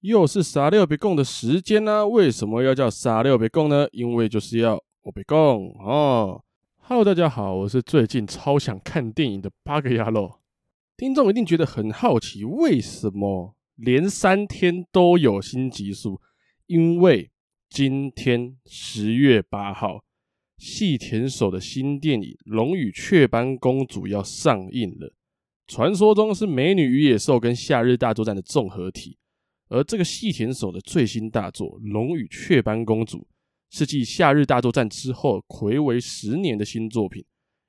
又是傻六别讲的时间呢、啊？为什么要叫傻六别讲呢？因为就是要我别讲哦。Hello，大家好，我是最近超想看电影的八个牙路。听众一定觉得很好奇，为什么连三天都有新集数？因为今天十月八号，细田守的新电影《龙与雀斑公主》要上映了。传说中是《美女与野兽》跟《夏日大作战》的综合体。而这个细田守的最新大作《龙与雀斑公主》是继《夏日大作战》之后睽违十年的新作品，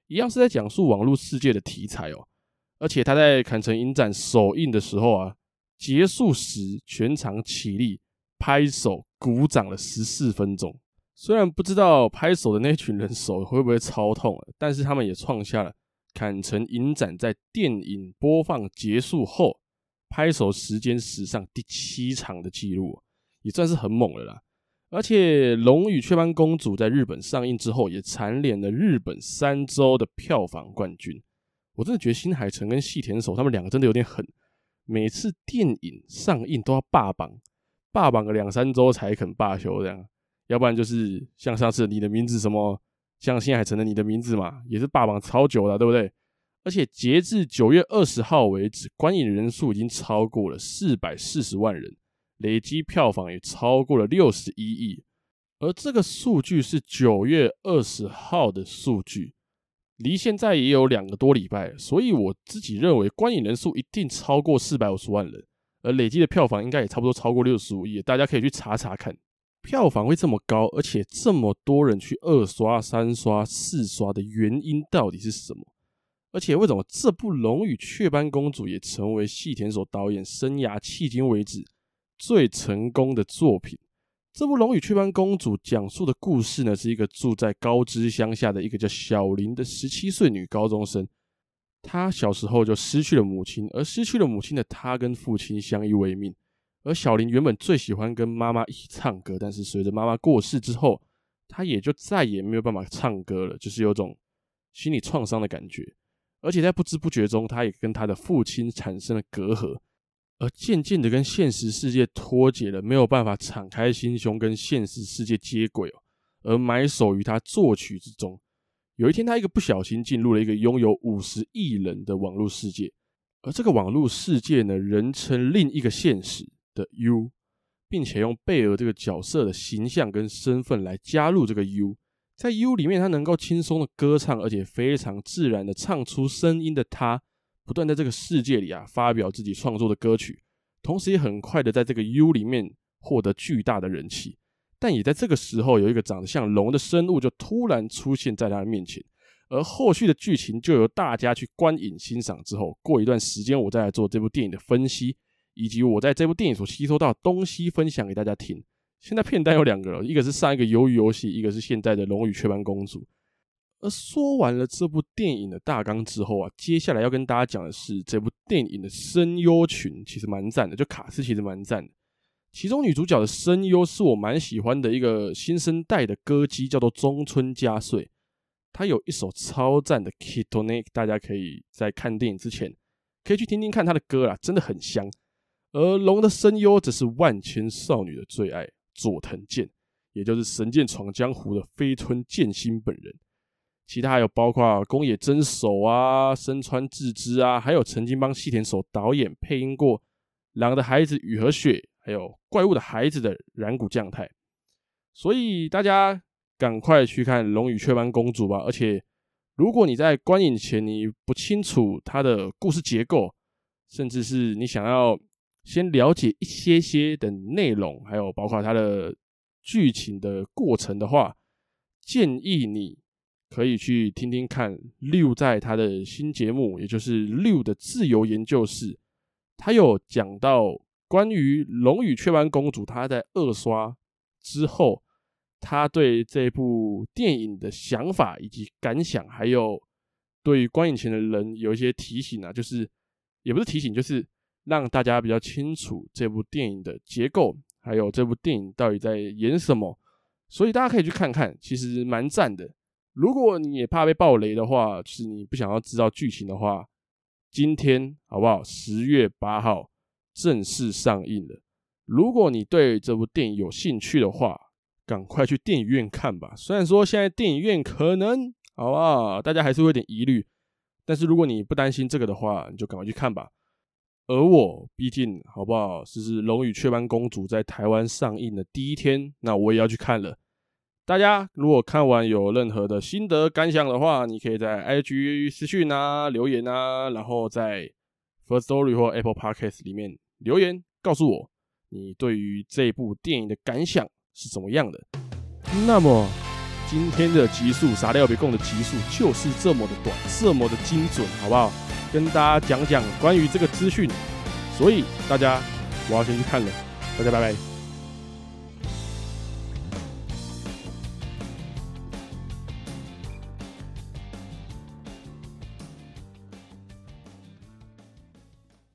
一样是在讲述网络世界的题材哦。而且他在坎城影展首映的时候啊，结束时全场起立拍手鼓掌了十四分钟。虽然不知道拍手的那群人手会不会超痛，但是他们也创下了坎城影展在电影播放结束后。拍手时间史上第七场的记录，也算是很猛了啦。而且《龙与雀斑公主》在日本上映之后，也蝉联了日本三周的票房冠军。我真的觉得新海诚跟细田守他们两个真的有点狠，每次电影上映都要霸榜，霸榜个两三周才肯罢休这样，要不然就是像上次你的名字什么，像新海诚的你的名字嘛，也是霸榜超久了，对不对？而且截至九月二十号为止，观影人数已经超过了四百四十万人，累积票房也超过了六十一亿。而这个数据是九月二十号的数据，离现在也有两个多礼拜，所以我自己认为观影人数一定超过四百五十万人，而累计的票房应该也差不多超过六十五亿。大家可以去查查看，票房会这么高，而且这么多人去二刷、三刷、四刷的原因到底是什么？而且，为什么这部《龙与雀斑公主》也成为细田守导演生涯迄今为止最成功的作品？这部《龙与雀斑公主》讲述的故事呢，是一个住在高知乡下的一个叫小林的十七岁女高中生。她小时候就失去了母亲，而失去了母亲的她跟父亲相依为命。而小林原本最喜欢跟妈妈一起唱歌，但是随着妈妈过世之后，她也就再也没有办法唱歌了，就是有种心理创伤的感觉。而且在不知不觉中，他也跟他的父亲产生了隔阂，而渐渐的跟现实世界脱节了，没有办法敞开心胸跟现实世界接轨哦，而埋首于他作曲之中。有一天，他一个不小心进入了一个拥有五十亿人的网络世界，而这个网络世界呢，人称另一个现实的 U，并且用贝尔这个角色的形象跟身份来加入这个 U。在 U 里面，他能够轻松的歌唱，而且非常自然的唱出声音的他，不断在这个世界里啊发表自己创作的歌曲，同时也很快的在这个 U 里面获得巨大的人气。但也在这个时候，有一个长得像龙的生物就突然出现在他的面前，而后续的剧情就由大家去观影欣赏。之后过一段时间，我再来做这部电影的分析，以及我在这部电影所吸收到的东西分享给大家听。现在片单有两个，一个是上一个鱿鱼游戏，一个是现在的龙与雀斑公主。而说完了这部电影的大纲之后啊，接下来要跟大家讲的是这部电影的声优群，其实蛮赞的，就卡斯其实蛮赞的。其中女主角的声优是我蛮喜欢的一个新生代的歌姬，叫做中村佳穗。她有一首超赞的《Kitone》，大家可以在看电影之前可以去听听看她的歌啦，真的很香。而龙的声优则是万千少女的最爱。佐藤健，也就是《神剑闯江湖》的飞村剑心本人，其他还有包括宫野真守啊、深川智之啊，还有曾经帮细田守导演配音过《狼的孩子雨和雪》，还有《怪物的孩子》的染谷将太。所以大家赶快去看《龙与雀斑公主》吧！而且，如果你在观影前你不清楚它的故事结构，甚至是你想要。先了解一些些的内容，还有包括它的剧情的过程的话，建议你可以去听听看六在他的新节目，也就是六的自由研究室，他有讲到关于《龙与雀斑公主》，他在二刷之后，他对这部电影的想法以及感想，还有对于观影前的人有一些提醒啊，就是也不是提醒，就是。让大家比较清楚这部电影的结构，还有这部电影到底在演什么。所以大家可以去看看，其实蛮赞的。如果你也怕被爆雷的话，就是你不想要知道剧情的话，今天好不好？十月八号正式上映了。如果你对这部电影有兴趣的话，赶快去电影院看吧。虽然说现在电影院可能好不好，大家还是会有点疑虑，但是如果你不担心这个的话，你就赶快去看吧。而我毕竟好不好，是是《龙与雀斑公主》在台湾上映的第一天，那我也要去看了。大家如果看完有任何的心得感想的话，你可以在 IG 私讯啊、留言啊，然后在 First Story 或 Apple Podcast 里面留言告诉我，你对于这部电影的感想是怎么样的。那么今天的集数傻料别供的集数就是这么的短，这么的精准，好不好？跟大家讲讲关于这个资讯，所以大家我要先去看了，大家拜拜。